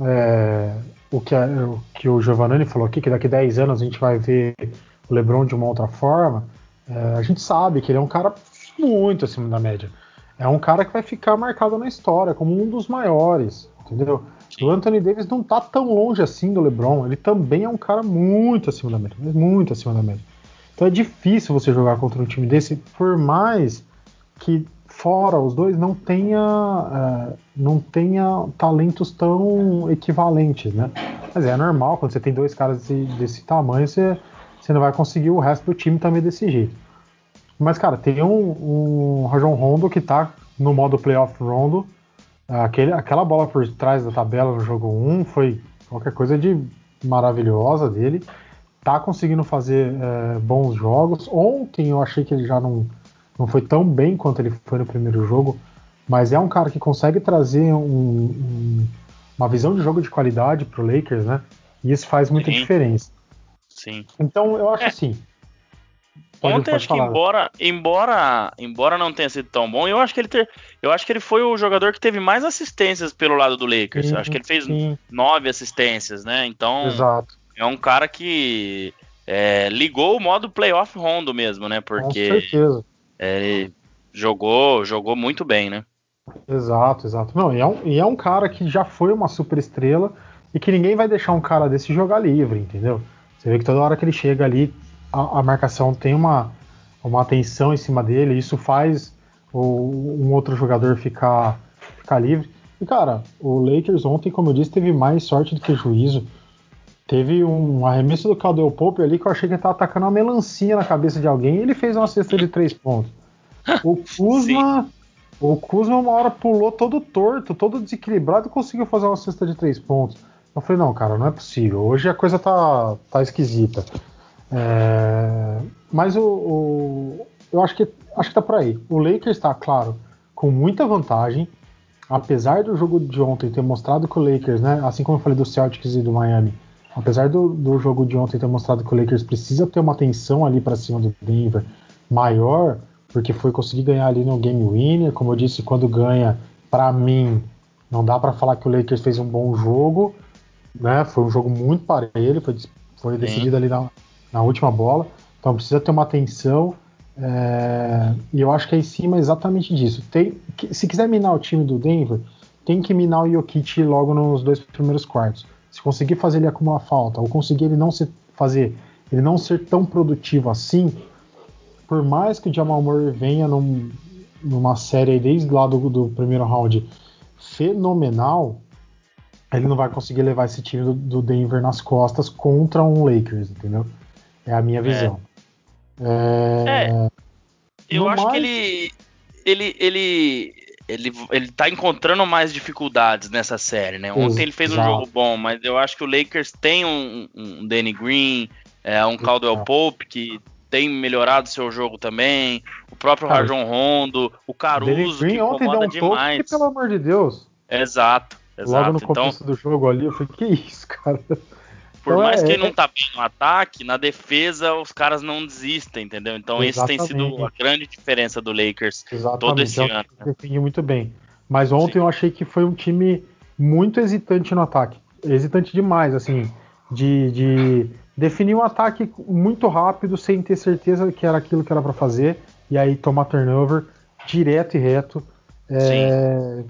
é, o, que a, o que o Giovanni falou aqui, que daqui 10 anos a gente vai ver o LeBron de uma outra forma. É, a gente sabe que ele é um cara muito acima da média. É um cara que vai ficar marcado na história como um dos maiores, entendeu? Sim. O Anthony Davis não tá tão longe assim do LeBron. Ele também é um cara muito acima da média, muito acima da média. Então é difícil você jogar contra um time desse, por mais que fora os dois não tenha uh, não tenha talentos tão equivalentes, né? Mas é normal quando você tem dois caras desse, desse tamanho, você, você não vai conseguir o resto do time também desse jeito. Mas, cara, tem um, um Rajon Rondo que tá no modo playoff rondo. Aquele, aquela bola por trás da tabela no jogo 1 foi qualquer coisa de maravilhosa dele. Tá conseguindo fazer é, bons jogos. Ontem eu achei que ele já não, não foi tão bem quanto ele foi no primeiro jogo. Mas é um cara que consegue trazer um, um, uma visão de jogo de qualidade pro Lakers, né? E isso faz muita Sim. diferença. Sim. Então eu acho é. assim. Pode, Ontem acho falar. que embora, embora, embora não tenha sido tão bom, eu acho que ele ter, eu acho que ele foi o jogador que teve mais assistências pelo lado do Lakers. Sim, eu acho que ele fez sim. nove assistências, né? Então Exato. é um cara que é, ligou o modo playoff rondo mesmo, né? Porque Com certeza. É, ele jogou, jogou muito bem, né? Exato, exato. Não, e é, um, e é um cara que já foi uma super estrela e que ninguém vai deixar um cara desse jogar livre, entendeu? Você vê que toda hora que ele chega ali, a, a marcação tem uma, uma atenção em cima dele, isso faz o, um outro jogador ficar, ficar livre. E cara, o Lakers ontem, como eu disse, teve mais sorte do que juízo. Teve um arremesso do Caldwell Pope ali que eu achei que ele tava atacando uma melancia na cabeça de alguém e ele fez uma cesta de três pontos. O <laughs> Kuzma, o Kuzma uma hora pulou todo torto, todo desequilibrado e conseguiu fazer uma cesta de três pontos. Eu falei, não, cara, não é possível. Hoje a coisa tá, tá esquisita. É, mas o, o, eu acho que acho que tá por aí. O Lakers está, claro, com muita vantagem. Apesar do jogo de ontem ter mostrado que o Lakers, né, assim como eu falei do Celtics e do Miami, apesar do, do jogo de ontem ter mostrado que o Lakers precisa ter uma tensão ali para cima do Denver maior, porque foi conseguir ganhar ali no game winner. Como eu disse, quando ganha, para mim, não dá para falar que o Lakers fez um bom jogo, né? Foi um jogo muito parelho, foi, foi decidido ali na, na última bola. Então precisa ter uma atenção. É, e eu acho que é em cima exatamente disso. Tem, se quiser minar o time do Denver, tem que minar o Jokic logo nos dois primeiros quartos. Se conseguir fazer ele acumular falta, ou conseguir ele não ser, fazer ele não ser tão produtivo assim, por mais que o Jamal Murray venha num, numa série desde lá do, do, primeiro round fenomenal, ele não vai conseguir levar esse time do, do Denver nas costas contra um Lakers, entendeu? É a minha visão. É. é eu acho mais... que ele, ele, ele, ele, ele tá encontrando mais dificuldades nessa série, né? Ontem ele fez um jogo bom, mas eu acho que o Lakers tem um, um Danny Green, é, um Caldwell Pope que tem melhorado seu jogo também, o próprio Cara, Rajon Rondo, o Caruso Green que incomoda um demais. Que, pelo amor de Deus. Exato, exato. Logo no começo então, do jogo ali, eu falei, que isso, cara? Por então, mais é, que ele não tá bem no ataque, na defesa os caras não desistem, entendeu? Então esse tem sido a grande diferença do Lakers exatamente, todo esse ano. Né? Definiu muito bem. Mas ontem Sim. eu achei que foi um time muito hesitante no ataque. Hesitante demais, assim, de, de definir um ataque muito rápido, sem ter certeza que era aquilo que era para fazer, e aí tomar turnover direto e reto. É, Sim.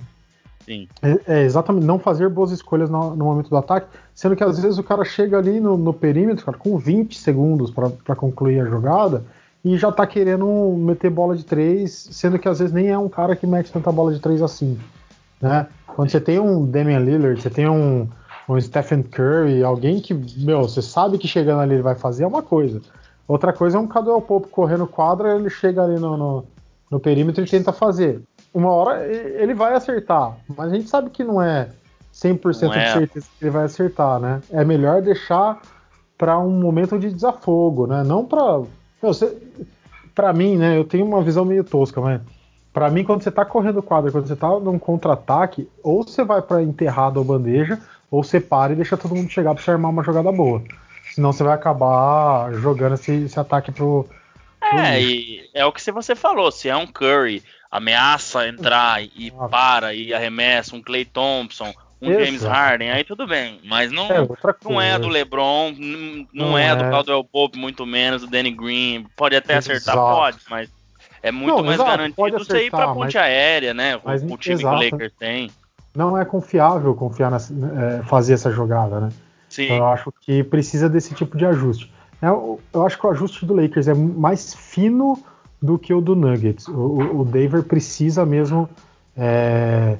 Sim. É, é, exatamente, não fazer boas escolhas no, no, momento do ataque, sendo que às vezes o cara chega ali no, no perímetro, cara, com 20 segundos para concluir a jogada e já tá querendo meter bola de três, sendo que às vezes nem é um cara que mete tanta bola de três assim, né? Quando você tem um Damian Lillard, você tem um, um Stephen Curry, alguém que, meu, você sabe que chegando ali ele vai fazer é uma coisa. Outra coisa é um Caldwell Pope correndo quadra, ele chega ali no, no, no perímetro e tenta fazer uma hora ele vai acertar, mas a gente sabe que não é 100% não é. de certeza que ele vai acertar, né? É melhor deixar para um momento de desafogo, né? Não para para mim, né? Eu tenho uma visão meio tosca, mas para mim quando você tá correndo quadra, quando você tá num contra-ataque, ou você vai para enterrado ou bandeja, ou você para e deixa todo mundo chegar para você armar uma jogada boa. Senão você vai acabar jogando esse, esse ataque pro, pro É, e é o que você falou, se é um Curry ameaça entrar e para e arremessa um Clay Thompson, um Exato. James Harden, aí tudo bem. Mas não é, não é do LeBron, não, não é, é, do Caldwell Pope, muito menos do Danny Green. Pode até Exato. acertar, pode, mas é muito não, mais exato, garantido você ir pra ponte mas, exaérea, né? Mas, o, o time exato. que o Lakers tem. Não é confiável confiar nessa, é, fazer essa jogada, né? Sim. Então eu acho que precisa desse tipo de ajuste. Eu, eu acho que o ajuste do Lakers é mais fino do que o do Nuggets. O, o, Denver precisa mesmo é,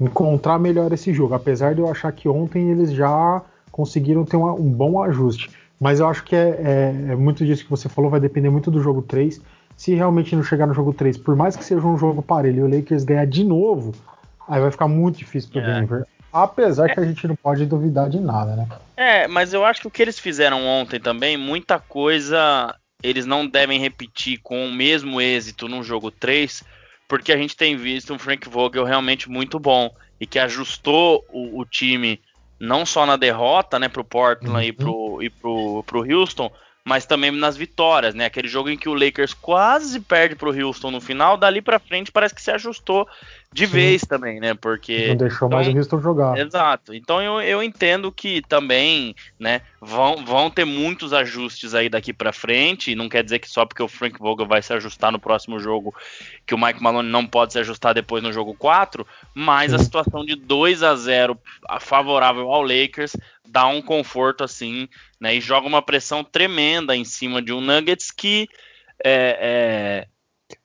encontrar melhor esse jogo, apesar de eu achar que ontem eles já conseguiram ter uma, um bom ajuste. Mas eu acho que é, é, é, muito disso que você falou, vai depender muito do jogo 3. Se realmente não chegar no jogo 3, por mais que seja um jogo parelho e o Lakers ganhar de novo, aí vai ficar muito difícil pro é. Denver. Apesar é. que a gente não pode duvidar de nada, né? É, mas eu acho que o que eles fizeram ontem também, muita coisa eles não devem repetir com o mesmo êxito no jogo 3, porque a gente tem visto um Frank Vogel realmente muito bom e que ajustou o, o time não só na derrota, né, pro Portland uhum. e, pro, e pro, pro Houston, mas também nas vitórias, né? Aquele jogo em que o Lakers quase perde pro Houston no final, dali para frente parece que se ajustou de Sim. vez também, né? Porque. Não deixou então, mais o Houston jogar. Exato. Então eu, eu entendo que também, né, vão, vão ter muitos ajustes aí daqui para frente. Não quer dizer que só porque o Frank Vogel vai se ajustar no próximo jogo, que o Mike Malone não pode se ajustar depois no jogo 4, mas Sim. a situação de 2 a 0 favorável ao Lakers dá um conforto assim, né? E joga uma pressão tremenda em cima de um Nuggets que é, é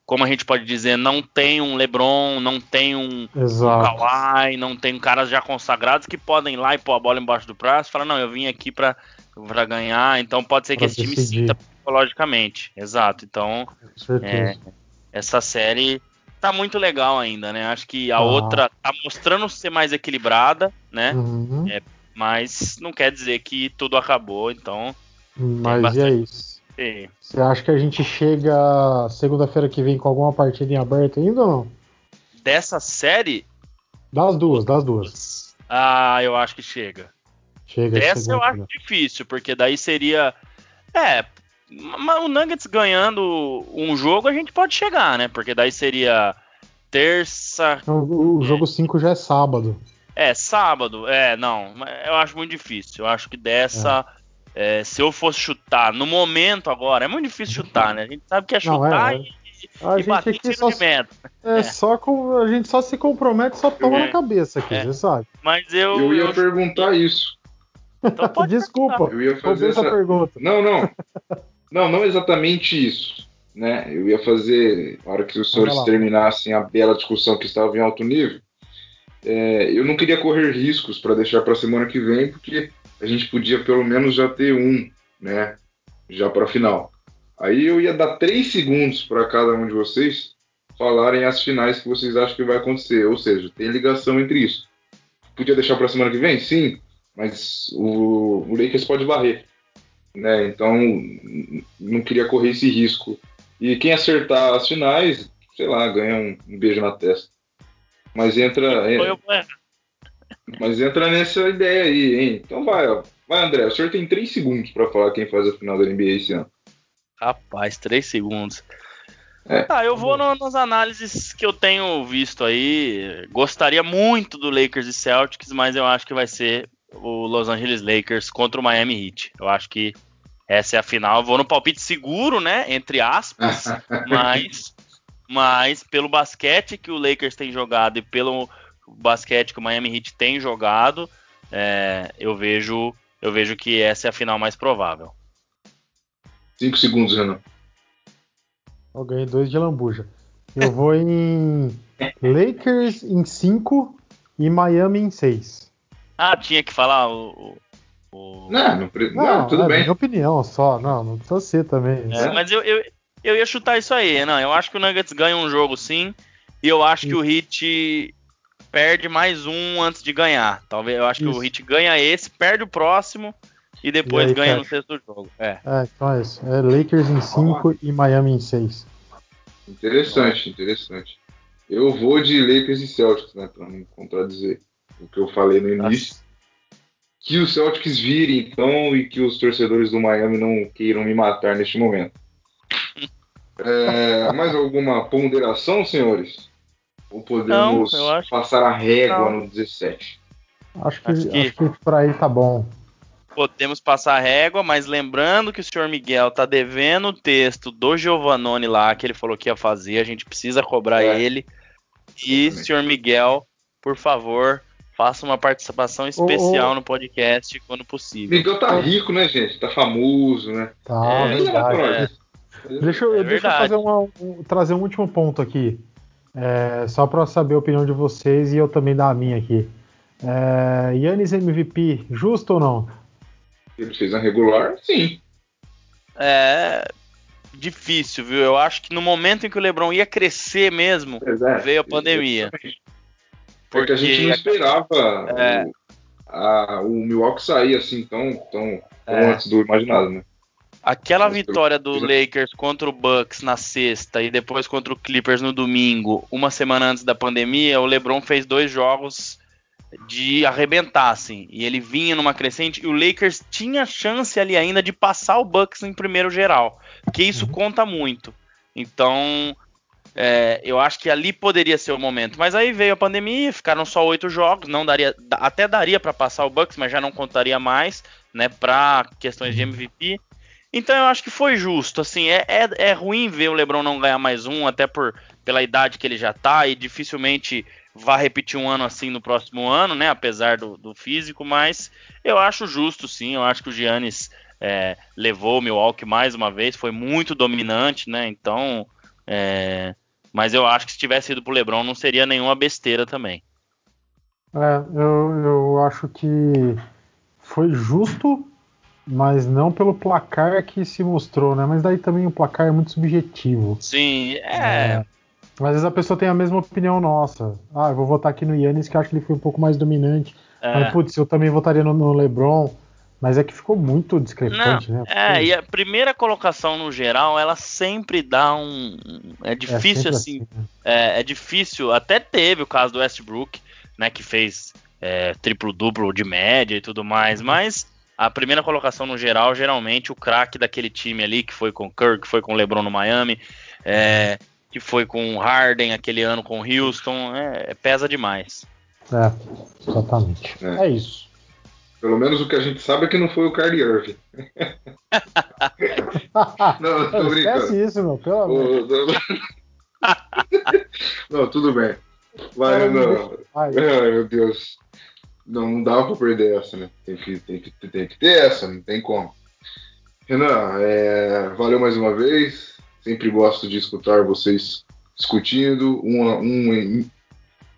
como a gente pode dizer, não tem um LeBron, não tem um, um Kawhi, não tem caras já consagrados que podem ir lá e pôr a bola embaixo do braço e falar, não, eu vim aqui para ganhar, então pode ser que esse decidir. time sinta psicologicamente. Exato. Então, é, essa série tá muito legal ainda, né? Acho que a ah. outra tá mostrando ser mais equilibrada, né? Uhum. É, mas não quer dizer que tudo acabou, então. Mas e é isso. Você acha que a gente chega segunda-feira que vem com alguma partida em aberto ainda ou não? Dessa série? Das duas, das duas. Ah, eu acho que chega. Chega. Dessa eu acho difícil, porque daí seria. É, o Nuggets ganhando um jogo a gente pode chegar, né? Porque daí seria terça. O, o jogo 5 é. já é sábado. É, sábado. É, não. Eu acho muito difícil. Eu acho que dessa. É. É, se eu fosse chutar no momento agora, é muito difícil chutar, né? A gente sabe que é chutar Não, é, e, a e gente aqui só, é, é, só com, a gente só se compromete, só toma é, na cabeça aqui, é. você sabe. Mas eu. Eu ia eu... perguntar isso. Então <laughs> Desculpa, eu ia fazer essa pergunta. Não, não. Não, não exatamente isso. Né? Eu ia fazer, na hora que os senhores terminassem a bela discussão que estava em alto nível, é, eu não queria correr riscos para deixar para a semana que vem, porque a gente podia pelo menos já ter um, né? Já para a final. Aí eu ia dar três segundos para cada um de vocês falarem as finais que vocês acham que vai acontecer. Ou seja, tem ligação entre isso. Podia deixar para semana que vem? Sim, mas o, o Lakers pode varrer. Né? Então não queria correr esse risco. E quem acertar as finais, sei lá, ganha um, um beijo na testa. Mas entra. É, mas entra nessa ideia aí, hein? Então vai, ó. Vai, André. O senhor tem três segundos para falar quem faz a final da NBA esse ano. Rapaz, três segundos. É. Ah, eu vou no, nas análises que eu tenho visto aí. Gostaria muito do Lakers e Celtics, mas eu acho que vai ser o Los Angeles Lakers contra o Miami Heat. Eu acho que essa é a final. Eu vou no palpite seguro, né? Entre aspas, <laughs> mas, mas pelo basquete que o Lakers tem jogado e pelo basquete que o Miami Heat tem jogado, é, eu vejo eu vejo que essa é a final mais provável. Cinco segundos, Renan. Eu ganhei dois de lambuja. Eu vou em Lakers em 5 e Miami em 6. Ah, tinha que falar o. o... Não, não, não, não, tudo é bem. Minha opinião só, não, não precisa ser também. É, mas eu, eu, eu ia chutar isso aí, não. Eu acho que o Nuggets ganha um jogo sim. E eu acho que o Heat perde mais um antes de ganhar. Talvez eu acho isso. que o Hit ganha esse, perde o próximo e depois e aí, ganha fecha. no sexto jogo. É. é, então é isso. É Lakers em 5 e Miami em 6. Interessante, interessante. Eu vou de Lakers e Celtics, né? Pra não contradizer o que eu falei no início. Nossa. Que os Celtics virem, então, e que os torcedores do Miami não queiram me matar neste momento. <laughs> é, mais alguma ponderação, senhores? Ou podemos não, acho... passar a régua não. no 17? Acho que, acho que... Acho que por aí tá bom. Podemos passar a régua, mas lembrando que o senhor Miguel tá devendo o texto do Giovannone lá, que ele falou que ia fazer, a gente precisa cobrar é. ele. E, Exatamente. senhor Miguel, por favor, faça uma participação especial no podcast quando possível. Miguel tá rico, né, gente? Tá famoso, né? Tá, é, verdade. Deixa, eu, é deixa eu fazer uma, um, trazer um último ponto aqui. É, só para saber a opinião de vocês e eu também dar a minha aqui. É, Yannis MVP, justo ou não? Ele fez a regular, sim. É difícil, viu? Eu acho que no momento em que o LeBron ia crescer mesmo, é, veio a pandemia. Porque a gente não esperava é. o, a, o Milwaukee sair assim tão, tão, tão é. antes do imaginado, né? Aquela vitória do Lakers contra o Bucks na sexta e depois contra o Clippers no domingo, uma semana antes da pandemia, o LeBron fez dois jogos de arrebentar, assim. E ele vinha numa crescente e o Lakers tinha chance ali ainda de passar o Bucks em primeiro geral, que isso uhum. conta muito. Então, é, eu acho que ali poderia ser o momento. Mas aí veio a pandemia, ficaram só oito jogos, não daria, até daria para passar o Bucks, mas já não contaria mais, né, para questões de MVP. Então eu acho que foi justo. Assim, é, é, é, ruim ver o LeBron não ganhar mais um, até por pela idade que ele já tá e dificilmente vai repetir um ano assim no próximo ano, né? Apesar do, do físico, mas eu acho justo, sim. Eu acho que o Giannis é, levou o Milwaukee mais uma vez, foi muito dominante, né? Então, é, mas eu acho que se tivesse ido pro LeBron não seria nenhuma besteira também. É, eu, eu acho que foi justo mas não pelo placar que se mostrou, né? Mas daí também o placar é muito subjetivo. Sim, é. é. Às vezes a pessoa tem a mesma opinião nossa. Ah, eu vou votar aqui no Yannis, que acho que ele foi um pouco mais dominante. É. Mas, putz, eu também votaria no, no, LeBron. Mas é que ficou muito discrepante, Não, né? É, e a primeira colocação no geral, ela sempre dá um. É difícil é assim. assim né? é, é, difícil. Até teve o caso do Westbrook, né? Que fez é, triplo-duplo de média e tudo mais. Mas a primeira colocação no geral, geralmente o craque daquele time ali, que foi com o Kirk, que foi com o LeBron no Miami, é, que foi com o Harden aquele ano com o Houston, é, pesa demais. É, exatamente. É. é. isso. Pelo menos o que a gente sabe é que não foi o Kyrie Irving. <laughs> não, tô brincando. Esquece isso, meu, pelo amor. <laughs> não, tudo bem. Vai, não. Ai, meu Deus. Não, dá pra perder essa, né? Tem que, tem que, tem que ter essa, não tem como. Renan, é, valeu mais uma vez. Sempre gosto de escutar vocês discutindo. Um, um,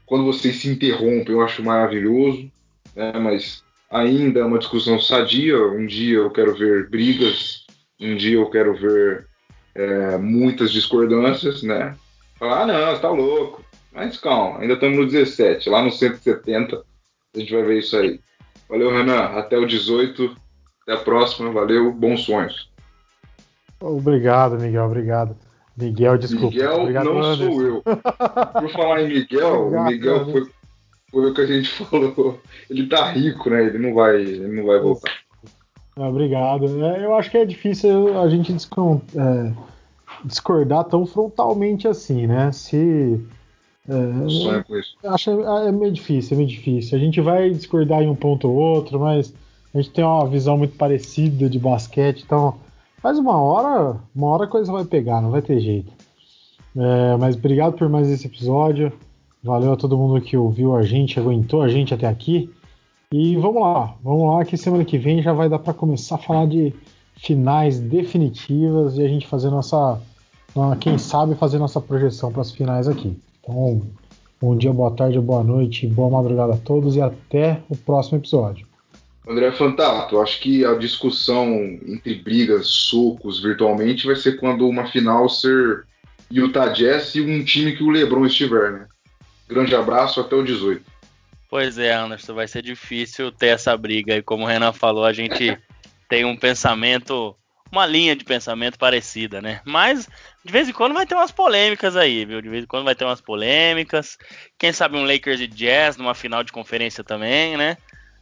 quando vocês se interrompem, eu acho maravilhoso. Né? Mas ainda é uma discussão sadia. Um dia eu quero ver brigas, um dia eu quero ver é, muitas discordâncias, né? Falar, ah, não, você tá louco. Mas calma, ainda estamos no 17. Lá no 170 a gente vai ver isso aí. Valeu, Renan. Até o 18. Até a próxima. Valeu. Bons sonhos. Obrigado, Miguel. Obrigado. Miguel, desculpa. Miguel Obrigado, não Anderson. sou eu. Por falar em Miguel, Obrigado, o Miguel foi, foi, o que a gente <laughs> falou. Ele tá rico, né? Ele não vai, ele não vai voltar. Obrigado. É, eu acho que é difícil a gente é, discordar tão frontalmente assim, né? Se é, com isso. Acho é, é meio difícil, é meio difícil. A gente vai discordar em um ponto ou outro, mas a gente tem uma visão muito parecida de basquete, então faz uma hora, uma hora a coisa vai pegar, não vai ter jeito. É, mas obrigado por mais esse episódio. Valeu a todo mundo que ouviu a gente, aguentou a gente até aqui. E vamos lá, vamos lá que semana que vem já vai dar para começar a falar de finais definitivas e a gente fazer nossa, quem sabe fazer nossa projeção para as finais aqui. Então, bom dia, boa tarde, boa noite, boa madrugada a todos e até o próximo episódio. André Fantato, acho que a discussão entre brigas, socos virtualmente vai ser quando uma final ser Utah Jazz e um time que o LeBron estiver, né? Grande abraço, até o 18. Pois é, Anderson, vai ser difícil ter essa briga e como o Renan falou, a gente <laughs> tem um pensamento uma linha de pensamento parecida, né? Mas de vez em quando vai ter umas polêmicas aí, viu? De vez em quando vai ter umas polêmicas. Quem sabe um Lakers e Jazz numa final de conferência também, né?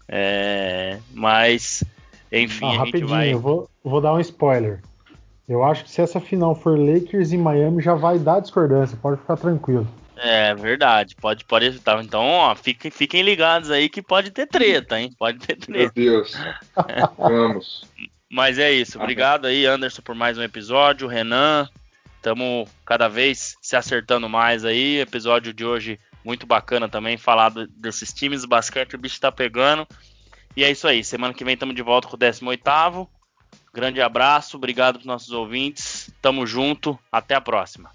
É, mas, enfim, ah, a gente vai. Eu vou, vou dar um spoiler. Eu acho que se essa final for Lakers e Miami já vai dar discordância, pode ficar tranquilo. É verdade, pode, pode tá, Então, ó, fiquem, fiquem ligados aí que pode ter treta, hein? Pode ter treta. Meu Deus. <laughs> Vamos. Mas é isso. Obrigado aí, Anderson, por mais um episódio. Renan, estamos cada vez se acertando mais aí. Episódio de hoje muito bacana também, falar desses times. Basquete, o bicho tá pegando. E é isso aí. Semana que vem estamos de volta com o 18. Grande abraço, obrigado para nossos ouvintes. Tamo junto, até a próxima.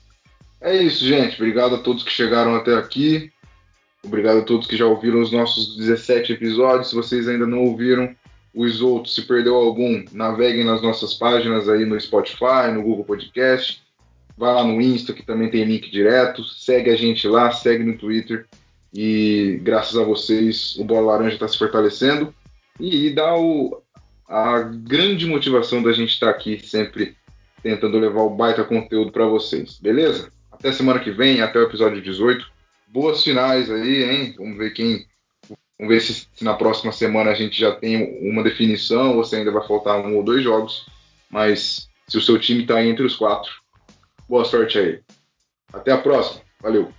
É isso, gente. Obrigado a todos que chegaram até aqui. Obrigado a todos que já ouviram os nossos 17 episódios. Se vocês ainda não ouviram os outros, se perdeu algum, naveguem nas nossas páginas aí no Spotify, no Google Podcast. Vai lá no Insta, que também tem link direto. Segue a gente lá, segue no Twitter. E graças a vocês, o Bola Laranja está se fortalecendo. E, e dá o, a grande motivação da gente estar tá aqui sempre tentando levar o baita conteúdo para vocês, beleza? Até semana que vem, até o episódio 18. Boas finais aí, hein? Vamos ver quem. Vamos ver se, se na próxima semana a gente já tem uma definição ou se ainda vai faltar um ou dois jogos. Mas se o seu time está entre os quatro, boa sorte aí. Até a próxima. Valeu!